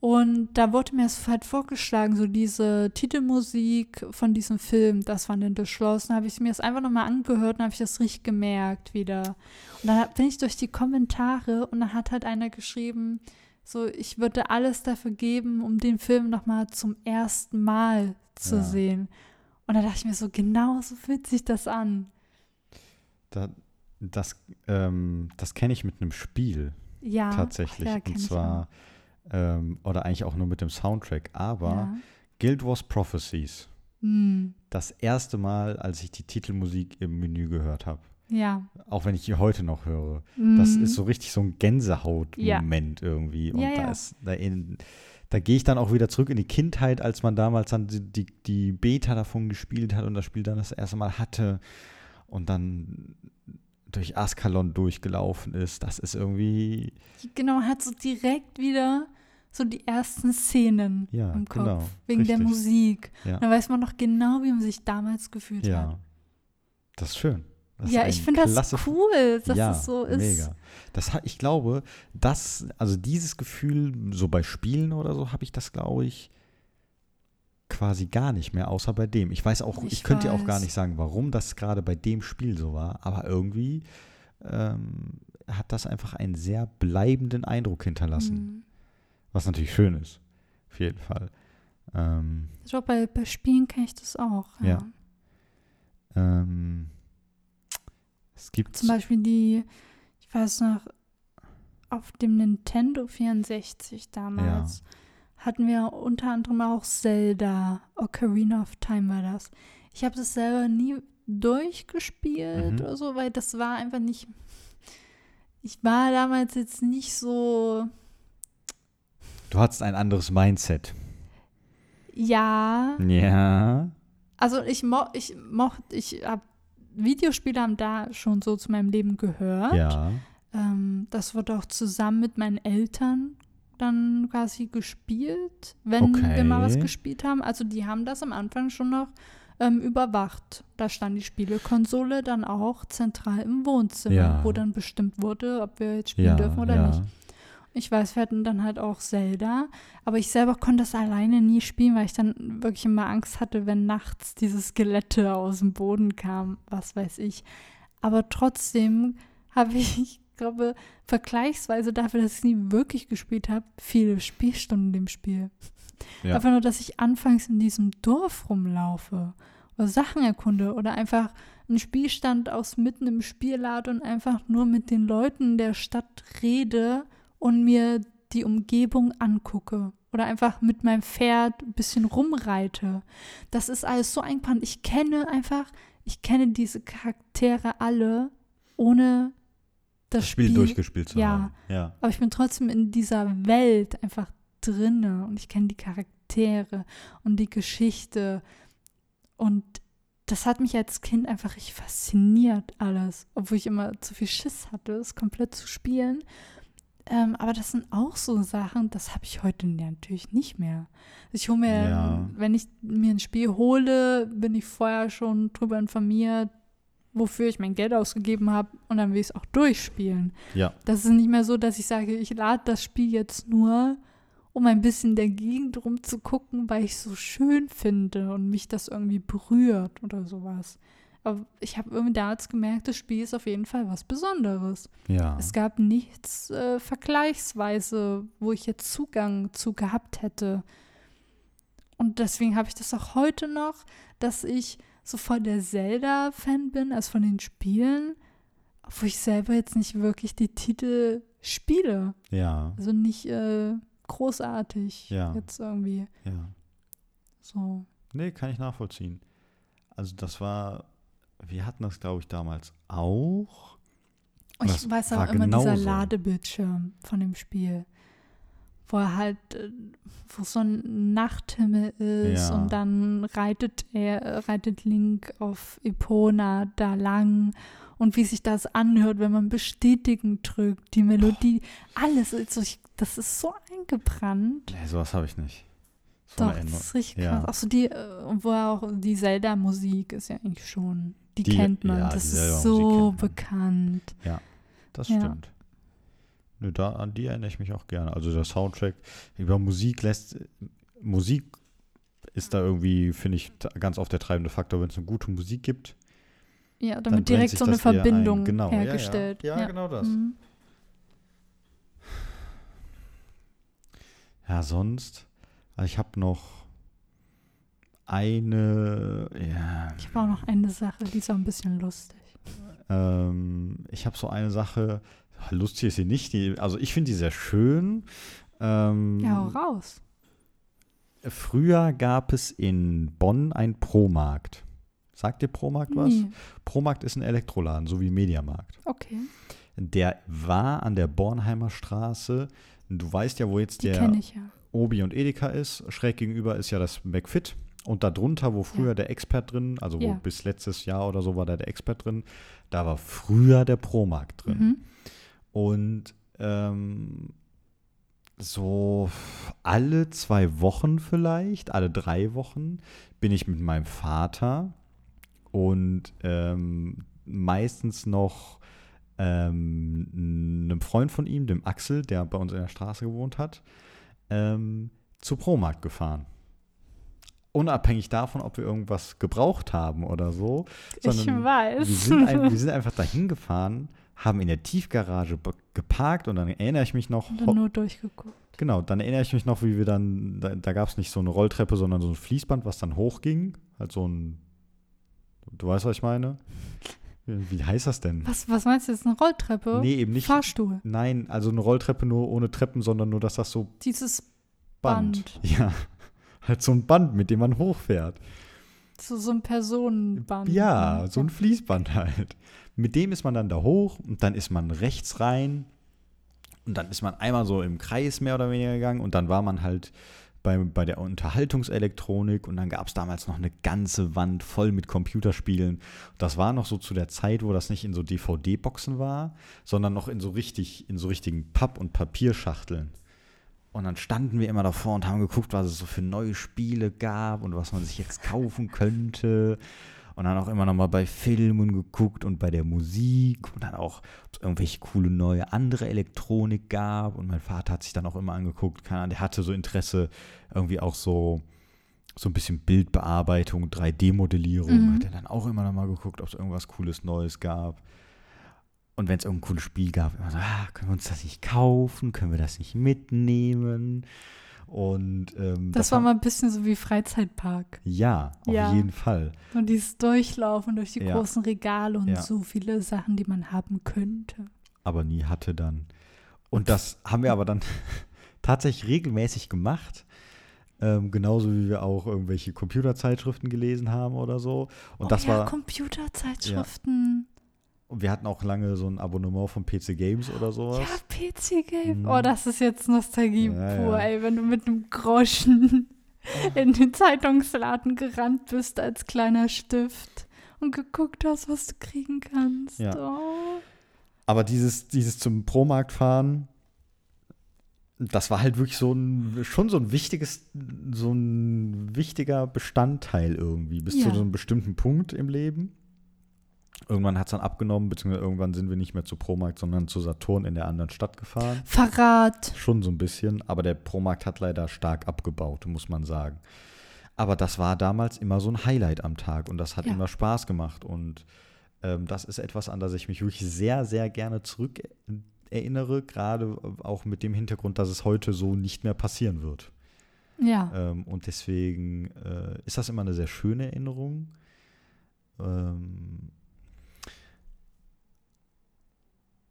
Und da wurde mir es halt vorgeschlagen, so diese Titelmusik von diesem Film, das war dann beschlossen, habe ich mir das einfach nochmal angehört und habe ich das richtig gemerkt wieder. Und dann bin ich durch die Kommentare und dann hat halt einer geschrieben, so, ich würde alles dafür geben, um den Film nochmal zum ersten Mal zu Ja. sehen. Und da dachte ich mir so, genau so fühlt sich das an. Da, das ähm, das kenne ich mit einem Spiel Ja. tatsächlich. ja, Und zwar, ähm, oder eigentlich auch nur mit dem Soundtrack. Aber Ja. Guild Wars Prophecies. Hm. Das erste Mal, als ich die Titelmusik im Menü gehört habe. Ja. Auch wenn ich die heute noch höre. Das Mhm. ist so richtig so ein Gänsehaut-Moment irgendwie. Und Ja, da ja. ist, da, da gehe ich dann auch wieder zurück in die Kindheit, als man damals dann die, die, die Beta davon gespielt hat und das Spiel dann das erste Mal hatte und dann durch Askalon durchgelaufen ist. Das ist irgendwie, Genau, hat so direkt wieder so die ersten Szenen Ja, im Kopf. genau, wegen der richtig. Musik. ja, Dann weiß man noch genau, wie man sich damals gefühlt ja. hat. Das ist schön. Das ja, ich finde das cool, dass ja, es so ist. Mega. Das ich glaube, das, also dieses Gefühl, so bei Spielen oder so, habe ich das, glaube ich, quasi gar nicht mehr, außer bei dem. Ich weiß auch, ich, Ich könnte dir auch gar nicht sagen, warum das gerade bei dem Spiel so war, aber irgendwie ähm, hat das einfach einen sehr bleibenden Eindruck hinterlassen, Mhm. was natürlich schön ist, auf jeden Fall. Ähm, Ich glaube, bei, bei Spielen kann ich das auch. Ja. Ja. ähm, Es gibt Zum Beispiel die, ich weiß noch, auf dem Nintendo 64 damals hatten wir unter anderem auch Zelda, Ocarina of Time war das. Ich habe das selber nie durchgespielt Mhm. oder so, weil das war einfach nicht. Ich war damals jetzt nicht so. Du hattest ein anderes Mindset. Ja, Ja. also ich mo ich mochte, ich habe Videospiele haben da schon so zu meinem Leben gehört. Ja. Ähm, das wurde auch zusammen mit meinen Eltern dann quasi gespielt, wenn wir mal was Okay. gespielt haben. Also die haben das am Anfang schon noch ähm, überwacht. Da stand die Spielekonsole dann auch zentral im Wohnzimmer, Ja. wo dann bestimmt wurde, ob wir jetzt spielen Ja. dürfen oder ja. nicht. Ich weiß, wir hatten dann halt auch Zelda, aber ich selber konnte das alleine nie spielen, weil ich dann wirklich immer Angst hatte, wenn nachts diese Skelette aus dem Boden kamen, was weiß ich. Aber trotzdem habe ich, (laughs) ich glaube, vergleichsweise dafür, dass ich nie wirklich gespielt habe, viele Spielstunden dem Spiel. Ja. Einfach nur, dass ich anfangs in diesem Dorf rumlaufe oder Sachen erkunde oder einfach einen Spielstand aus mitten im Spiel lade und einfach nur mit den Leuten der Stadt rede und mir die Umgebung angucke oder einfach mit meinem Pferd ein bisschen rumreite. Das ist alles so eingebrannt. Ich kenne einfach, ich kenne diese Charaktere alle, ohne das, Das Spiel, Spiel durchgespielt zu ja. haben. Ja. aber ich bin trotzdem in dieser Welt einfach drinne und ich kenne die Charaktere und die Geschichte und das hat mich als Kind einfach richtig fasziniert alles, obwohl ich immer zu viel Schiss hatte, es komplett zu spielen. Ähm, aber das sind auch so Sachen, das habe ich heute natürlich nicht mehr. Ich hole mir, Ja. wenn ich mir ein Spiel hole, bin ich vorher schon drüber informiert, wofür ich mein Geld ausgegeben habe und dann will ich es auch durchspielen. Ja. Das ist nicht mehr so, dass ich sage, ich lade das Spiel jetzt nur, um ein bisschen in der Gegend rumzugucken, weil ich es so schön finde und mich das irgendwie berührt oder sowas. Aber ich habe irgendwie damals gemerkt, das Spiel ist auf jeden Fall was Besonderes. Ja. Es gab nichts äh, vergleichsweise, wo ich jetzt Zugang zu gehabt hätte. Und deswegen habe ich das auch heute noch, dass ich so voll der Zelda-Fan bin, also von den Spielen, obwohl ich selber jetzt nicht wirklich die Titel spiele. Ja. Also nicht äh, großartig Ja. jetzt irgendwie Ja. so. Nee, kann ich nachvollziehen. Also das war, wir hatten das, glaube ich, damals auch. Und ich weiß aber immer dieser genauso. Ladebildschirm von dem Spiel, wo er halt, äh, wo so ein Nachthimmel ist Ja. und dann reitet er, reitet Link auf Epona da lang und wie sich das anhört, wenn man bestätigen drückt, die Melodie, alles, ist so, das ist so eingebrannt. Nee, sowas habe ich nicht. So Doch, das ist richtig Ja. krass. Auch so die, äh, wo auch die Zelda-Musik ist ja eigentlich schon, die, Die- kennt man, ja, das ist so bekannt. Das Ja. stimmt. Nö, da, an die erinnere ich mich auch gerne. Also der Soundtrack, über Musik lässt, Musik ist da irgendwie, finde ich, ganz oft der treibende Faktor, wenn es eine gute Musik gibt. Ja, damit direkt so eine. Verbindung Genau, ja, ja. hergestellt. Ja, genau das. Mhm. Ja, sonst, also ich habe noch eine, ja, Ich habe auch noch eine Sache, die ist auch ein bisschen lustig. ähm, ich habe so eine Sache, lustig ist sie nicht, die, also ich finde die sehr schön. Ähm, Ja, hau raus. Früher gab es in Bonn einen Promarkt. Sagt dir Promarkt was? Nee. Promarkt ist ein Elektroladen, so wie Mediamarkt. Okay, Der war an der Bornheimer Straße. Du weißt ja, wo jetzt die der ich ja. Obi und Edeka ist. Schräg gegenüber ist ja das McFit. Und darunter, wo früher Ja. der Expert drin, also wo Ja. bis letztes Jahr oder so war da der Expert drin, da war früher der Promarkt drin. Mhm. Und ähm, so alle zwei Wochen vielleicht, alle drei Wochen, bin ich mit meinem Vater und ähm, meistens noch ähm, einem Freund von ihm, dem Axel, der bei uns in der Straße gewohnt hat, ähm, zu Promarkt gefahren. Unabhängig davon, ob wir irgendwas gebraucht haben oder so. Ich weiß. wir sind, ein, wir (laughs) sind einfach dahin gefahren, haben in der Tiefgarage geparkt und dann erinnere ich mich noch, Und dann nur durchgeguckt. genau, dann erinnere ich mich noch, wie wir dann, da, da gab es nicht so eine Rolltreppe, sondern so ein Fließband, was dann hochging. Halt so ein, du weißt, was ich meine? Wie heißt das denn? Was, was meinst du jetzt? Eine Rolltreppe? Nee, eben nicht. Fahrstuhl. Nein, also eine Rolltreppe nur ohne Treppen, sondern nur, dass das so Dieses Band. Band. Ja. Halt so ein Band, mit dem man hochfährt. So, so ein Personenband. Ja, ne? so ein Fließband halt. Mit dem ist man dann da hoch und dann ist man rechts rein und dann ist man einmal so im Kreis mehr oder weniger gegangen und dann war man halt bei, bei der Unterhaltungselektronik und dann gab es damals noch eine ganze Wand voll mit Computerspielen. Das war noch so zu der Zeit, wo das nicht in so DVD-Boxen war, sondern noch in so richtig, in so richtigen Papp- und Papierschachteln. Und dann standen wir immer davor und haben geguckt, was es so für neue Spiele gab und was man sich jetzt kaufen könnte. Und dann auch immer noch mal bei Filmen geguckt und bei der Musik und dann auch, ob es irgendwelche coole neue andere Elektronik gab. Und mein Vater hat sich dann auch immer angeguckt, keine Ahnung, der hatte so Interesse, irgendwie auch so, so ein bisschen Bildbearbeitung, 3D-Modellierung. Mhm. Hat er dann auch immer noch mal geguckt, ob es irgendwas Cooles Neues gab. Und wenn es irgendein cooles Spiel gab, immer so, ah, können wir uns das nicht kaufen? Können wir das nicht mitnehmen? Und ähm, Das war mal ein bisschen so wie Freizeitpark. ja, auf Ja. jeden Fall. Und dieses Durchlaufen durch die Ja. großen Regale und Ja. so viele Sachen, die man haben könnte. aber nie hatte dann. Und das haben wir aber dann (laughs) tatsächlich regelmäßig gemacht. Ähm, genauso wie wir auch irgendwelche Computerzeitschriften gelesen haben oder so. Und oh das ja, war. Computerzeitschriften. Und wir hatten auch lange so ein Abonnement von PC Games oder sowas. Ja, PC Game. Mhm. Oh, das ist jetzt Nostalgie Ja, pur, ja. ey, wenn du mit einem Groschen (laughs) in den Zeitungsladen gerannt bist als kleiner Stift und geguckt hast, was du kriegen kannst. Ja. Oh. Aber dieses, dieses zum Promarkt fahren, das war halt wirklich so ein, schon so ein wichtiges, so ein wichtiger Bestandteil irgendwie, bis zu Ja. so einem bestimmten Punkt im Leben. Irgendwann hat es dann abgenommen, beziehungsweise irgendwann sind wir nicht mehr zu Promarkt, sondern zu Saturn in der anderen Stadt gefahren. Verrat. Schon so ein bisschen, aber der Promarkt hat leider stark abgebaut, muss man sagen. Aber das war damals immer so ein Highlight am Tag und das hat Ja. immer Spaß gemacht. Und ähm, das ist etwas, an das ich mich wirklich sehr, sehr gerne zurück erinnere, gerade auch mit dem Hintergrund, dass es heute so nicht mehr passieren wird. Ja. Ähm, und deswegen äh, ist das immer eine sehr schöne Erinnerung. Ähm,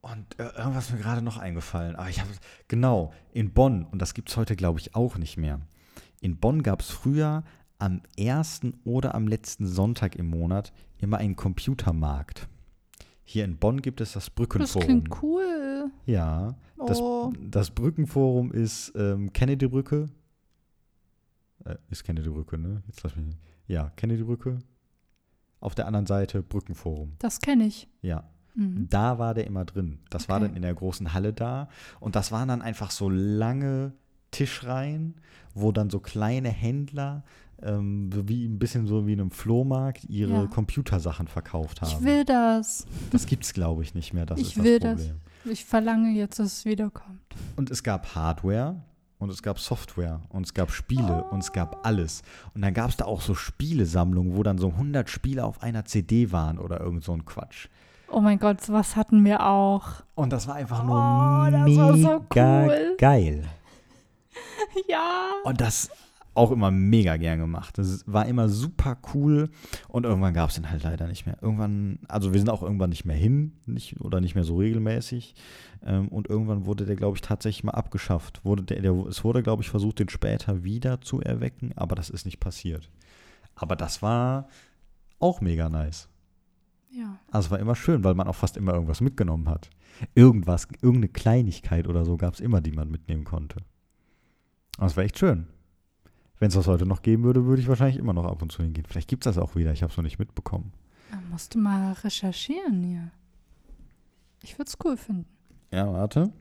und äh, irgendwas ist mir gerade noch eingefallen. Aber ich habe, genau, in Bonn, und das gibt es heute, glaube ich, auch nicht mehr. In Bonn gab es früher am ersten oder am letzten Sonntag im Monat immer einen Computermarkt. Hier in Bonn gibt es das Das Brückenforum. klingt cool. Ja, das, Oh. das Brückenforum ist ähm, Kennedy-Brücke. Äh, ist Kennedy-Brücke, ne? Jetzt lass mich. Ja, Kennedy-Brücke. Auf der anderen Seite Brückenforum. Das kenne ich. Ja, Mhm. da war der immer drin. Das war Okay. dann in der großen Halle da. Und das waren dann einfach so lange Tischreihen, wo dann so kleine Händler, ähm, wie ein bisschen so wie in einem Flohmarkt, ihre Ja. Computersachen verkauft haben. Ich will das. das gibt's, glaube ich, nicht mehr. Das Ich ist das will das. Problem. Ich verlange jetzt, dass es wiederkommt. Und es gab Hardware und es gab Software und es gab Spiele und es gab alles. Und dann gab es da auch so Spielesammlungen, wo dann so 100 Spiele auf einer CD waren oder irgend so ein Quatsch. Oh mein Gott, sowas hatten wir auch. Und das war einfach nur Oh, mega so cool. geil. (laughs) Ja. Und das auch immer mega gern gemacht. Das war immer super cool und irgendwann gab es den halt leider nicht mehr. Irgendwann, also wir sind auch irgendwann nicht mehr hin nicht, oder nicht mehr so regelmäßig ähm, und irgendwann wurde der, glaube ich, tatsächlich mal abgeschafft. Wurde der, der, es wurde, glaube ich, versucht, den später wieder zu erwecken, aber das ist nicht passiert. Aber das war auch mega nice. Ja. Also es war immer schön, weil man auch fast immer irgendwas mitgenommen hat. Irgendwas, irgendeine Kleinigkeit oder so gab es immer, die man mitnehmen konnte. Aber es war echt schön. Wenn es das heute noch geben würde, würde ich wahrscheinlich immer noch ab und zu hingehen. Vielleicht gibt es das auch wieder. Ich habe es noch nicht mitbekommen. Da musst du mal recherchieren hier. Ich würde es cool finden. Ja, warte.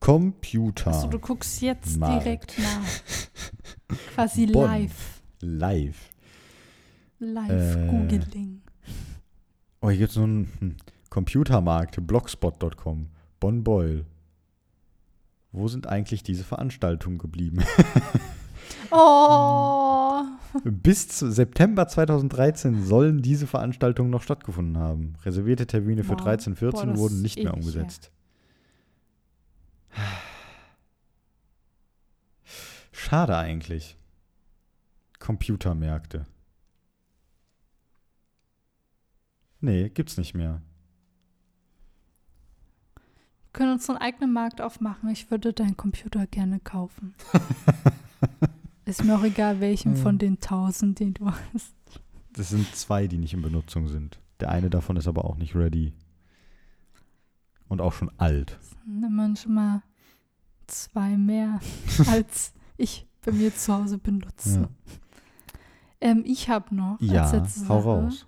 Computer. Achso, du guckst jetzt Markt. direkt nach. (laughs) Quasi Bonn. live. Live. Live Äh. Oh, hier gibt es so einen hm, Computermarkt, blogspot.com, Bonn Beul. Wo sind eigentlich diese Veranstaltungen geblieben? (laughs) Oh. Bis zu September 2013 sollen diese Veranstaltungen noch stattgefunden haben. Reservierte Termine für Wow. 13, 14 Boah, wurden nicht mehr umgesetzt. Schade eigentlich. Computermärkte. Nee, gibt's nicht mehr. Wir können uns einen eigenen Markt aufmachen. Ich würde deinen Computer gerne kaufen. (laughs) Ist mir auch egal, welchen Hm. von den tausend, den du hast. Das sind zwei, die nicht in Benutzung sind. Der eine davon ist aber auch nicht ready. Und auch schon alt. Ne, Manchmal zwei mehr, (laughs) als ich bei mir zu Hause benutze. Ja, Ähm, ich habe noch ja hau raus.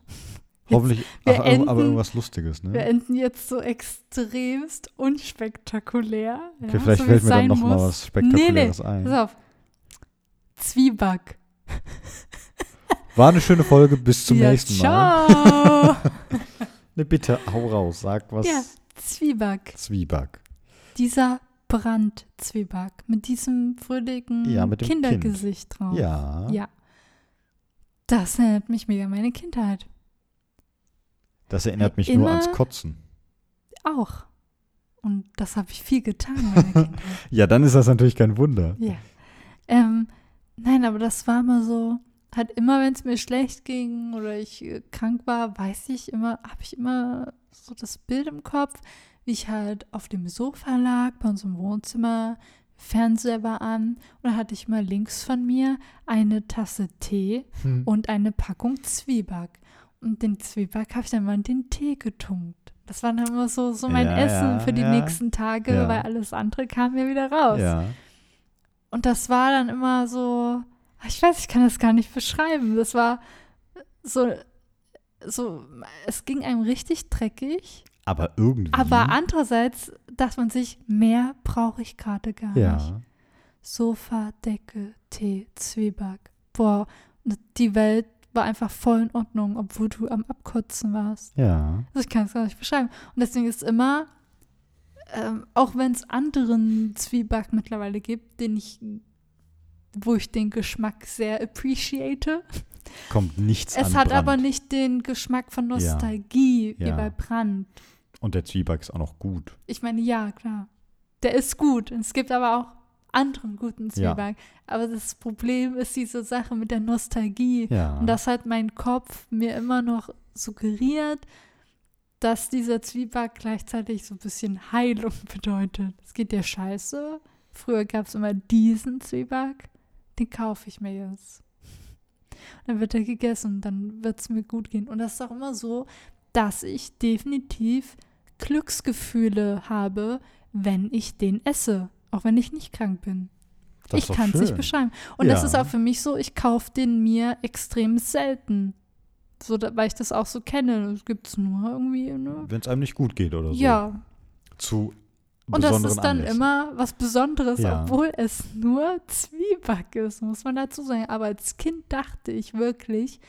Hoffentlich, ach, aber enden- irgendwas Lustiges, ne? Wir enden jetzt so extremst unspektakulär. Okay, ja, vielleicht so fällt mir dann sein noch mal muss. was Spektakuläres Pass ein. auf. Zwieback. War eine schöne Folge, bis zum ja, nächsten Mal. ciao. (laughs) Ne, bitte, hau raus, sag was. Ja. Zwieback. Zwieback. Dieser Brandzwieback mit diesem fröhlichen Ja, mit dem Kindergesicht drauf. Ja, Ja. Das erinnert mich mega an meine Kindheit. Das erinnert mich nur ans Kotzen. Auch. Und das habe ich viel getan. (laughs) Ja, dann ist das natürlich kein Wunder. Ja. Ähm, nein, aber das war immer so, halt immer, wenn es mir schlecht ging oder ich äh, krank war, weiß ich immer, habe ich immer so das Bild im Kopf, wie ich halt auf dem Sofa lag bei uns im Wohnzimmer, Fernseher war an und dann hatte ich mal links von mir eine Tasse Tee Hm. und eine Packung Zwieback. Und den Zwieback habe ich dann mal in den Tee getunkt. Das war dann immer so, so mein Ja, Essen ja, für die ja. nächsten Tage, weil alles andere kam mir wieder raus. Und das war dann immer so, ich weiß, ich kann das gar nicht beschreiben. Das war so, so, es ging einem richtig dreckig, Aber irgendwie. aber andererseits dachte man sich, mehr brauche ich gerade gar nicht. Sofa, Decke, Tee, Zwieback. Boah, die Welt war einfach voll in Ordnung, obwohl du am Abkotzen warst. Ja. Also ich kann es gar nicht beschreiben. Und deswegen ist immer, ähm, auch wenn es anderen Zwieback mittlerweile gibt, den ich, wo ich den Geschmack sehr appreciate. Kommt nichts Es an hat Brand. aber nicht den Geschmack von Nostalgie wie Ja. bei Brand. Und der Zwieback ist auch noch gut. Ich meine, ja, klar. Der ist gut. Und es gibt aber auch anderen guten Ja. Zwieback. Aber das Problem ist diese Sache mit der Nostalgie. Ja. Und das hat mein Kopf mir immer noch suggeriert, dass dieser Zwieback gleichzeitig so ein bisschen Heilung (laughs) bedeutet. Es geht dir scheiße. Früher gab es immer diesen Zwieback. Den kaufe ich mir jetzt. Und dann wird er gegessen, dann wird es mir gut gehen. Und das ist auch immer so, dass ich definitiv Glücksgefühle habe, wenn ich den esse. Auch wenn ich nicht krank bin. Das ich kann es nicht beschreiben. Und das Ja. ist auch für mich so, ich kaufe den mir extrem selten. So, da, weil ich das auch so kenne. Das gibt es nur irgendwie. Ne? Wenn es einem nicht gut geht oder so. Ja. Zu Und das ist dann Anlässen. immer was Besonderes, Ja. obwohl es nur Zwieback ist, muss man dazu sagen. Aber als Kind dachte ich wirklich,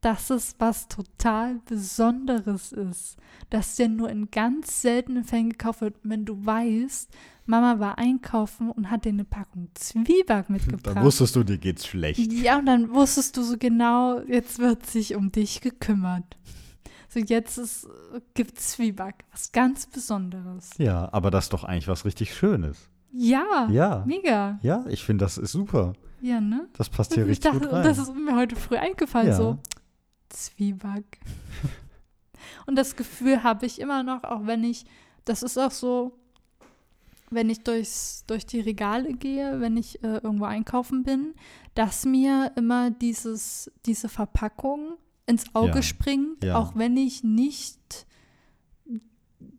dass es was total Besonderes ist. Dass der nur in ganz seltenen Fällen gekauft wird, wenn du weißt, Mama war einkaufen und hat dir eine Packung Zwieback (laughs) mitgebracht. Dann wusstest du, dir geht's schlecht. Ja, und dann wusstest du so genau, jetzt wird sich um dich gekümmert. So, jetzt ist, gibt Zwieback, was ganz Besonderes. Ja, aber das ist doch eigentlich was richtig Schönes. Ja, Ja. mega. Ja, ich finde, das ist super. Ja, ne? Das passt hier ich richtig dachte, gut rein. das ist mir heute früh eingefallen, Ja. so Zwieback. (laughs) und das Gefühl habe ich immer noch, auch wenn ich, das ist auch so, wenn ich durchs, durch die Regale gehe, wenn ich äh, irgendwo einkaufen bin, dass mir immer dieses, diese Verpackung ins Auge Ja. springt, Ja. auch wenn ich nicht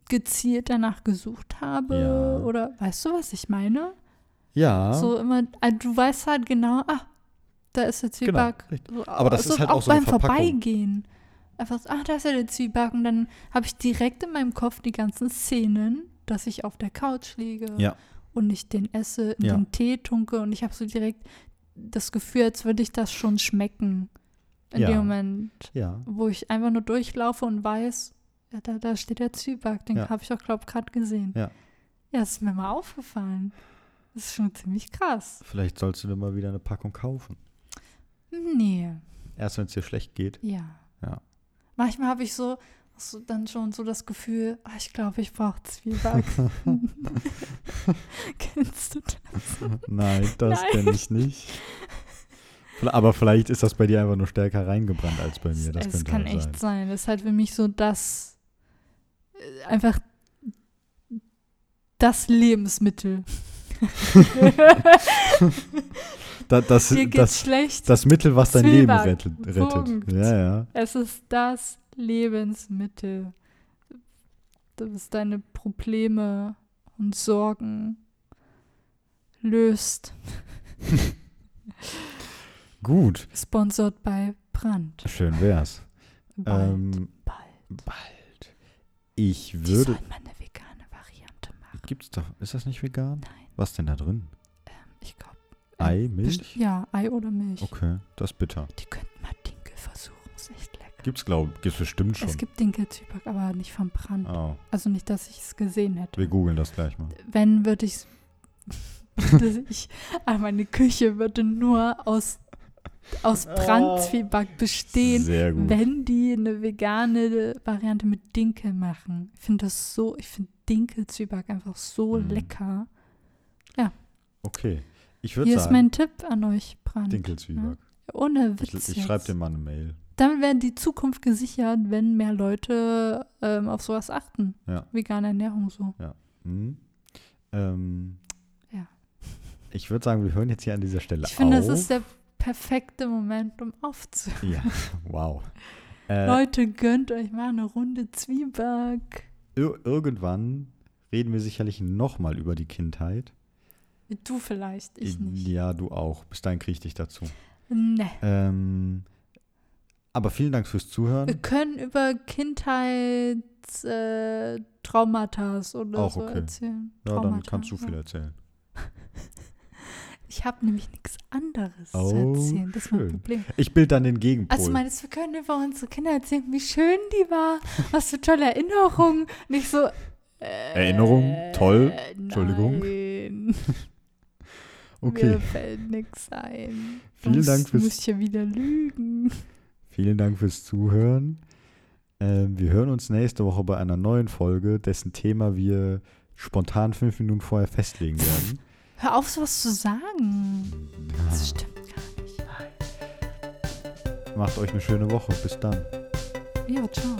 gezielt danach gesucht habe Ja. oder weißt du, was ich meine? ja, So immer, also du weißt halt genau, ah, da ist der genau. Zwieback. So, Aber das so, ist halt auch so eine beim Verpackung. Vorbeigehen. Einfach so, ah, da ist ja der Zwieback. Und dann habe ich direkt in meinem Kopf die ganzen Szenen, dass ich auf der Couch liege Ja. und ich den esse, Ja. den Tee tunke und ich habe so direkt das Gefühl, als würde ich das schon schmecken. In Ja. dem Moment, Ja. wo ich einfach nur durchlaufe und weiß, ja, da, da steht der Zwieback, den habe ich auch, glaube ich, gerade gesehen. Ja. Ja, das ist mir mal aufgefallen. Das ist schon ziemlich krass. Vielleicht sollst du dir mal wieder eine Packung kaufen. Nee, Erst wenn es dir schlecht geht. ja. Ja. Manchmal habe ich so, so dann schon so das Gefühl, ah, ich glaube, ich brauche Zwieback. (laughs) Kennst du das? Nein, das kenne ich nicht. Aber vielleicht ist das bei dir einfach nur stärker reingebrannt als bei mir. Das es kann halt echt sein. sein. Das ist halt für mich so das äh, einfach das Lebensmittel. (laughs) Da, das, Dir geht's das, schlecht. das Mittel, was dein Zwieback. Leben rettet. rettet. Punkt. Ja, ja. Es ist das Lebensmittel, das deine Probleme und Sorgen löst. (laughs) Gut. Sponsored bei Brand. Schön wär's. Bald, Ähm, bald. bald. Ich Die würde. sollen mal eine vegane Variante machen. Gibt's doch. Ist das nicht vegan? Nein, Was denn da drin? ich glaube. Ei, Milch? Ja, Ei oder Milch. Okay, das ist bitter. Die könnten mal Dinkel versuchen. Gibt's, glaube Gibt's bestimmt schon. Es gibt Dinkel-Zwieback, aber nicht vom Brand. oh, Also nicht, dass ich es gesehen hätte. wir googeln das gleich mal. Wenn, würde (laughs) ich ich, aber meine Küche würde nur aus, aus Brandzwieback bestehen, Sehr gut. wenn die eine vegane Variante mit Dinkel machen. Ich finde das so, ich finde Dinkelzwieback einfach so Mhm. lecker. Okay. Ich würde Hier ist sagen, mein Tipp an euch, Brand. Dinkelzwieback. Ohne Ich, Witz ich schreibe jetzt. dir mal eine Mail. Damit wäre die Zukunft gesichert, wenn mehr Leute ähm, auf sowas achten. Ja. Vegane Ernährung so. Hm? Ähm, Ja. Ich würde sagen, wir hören jetzt hier an dieser Stelle Ich finde, auf. das ist der perfekte Moment, um aufzuhören. Ja, wow. (laughs) Äh, Leute, gönnt euch mal eine Runde Zwieback. ir irgendwann reden wir sicherlich nochmal über die Kindheit. Du vielleicht, ich nicht. Ja, du auch. Bis dahin kriege ich dich dazu. Ne. Ähm, aber vielen Dank fürs Wir Zuhören. können über Kindheitstraumata äh, oder Auch so okay. erzählen. Ja, dann Traumata, kannst du ja. viel erzählen. (laughs) Ich habe nämlich nichts anderes Oh, zu erzählen. Das ist mein schön. Problem. Ich bild dann den Gegenpol. Also meinst du, wir können über unsere Kinder erzählen, wie schön die war, was für tolle Erinnerungen. Nicht so. Äh, Erinnerung? Toll? Entschuldigung. Nein, (laughs) okay, mir fällt nichts ein. Vielen Sonst Dank fürs- muss ich ja wieder lügen. Vielen Dank fürs Zuhören. Ähm, wir hören uns nächste Woche bei einer neuen Folge, dessen Thema wir spontan fünf Minuten vorher festlegen werden. (laughs) Hör auf, sowas zu sagen. Das stimmt gar nicht. Macht euch eine schöne Woche. Bis dann. Ja, ciao.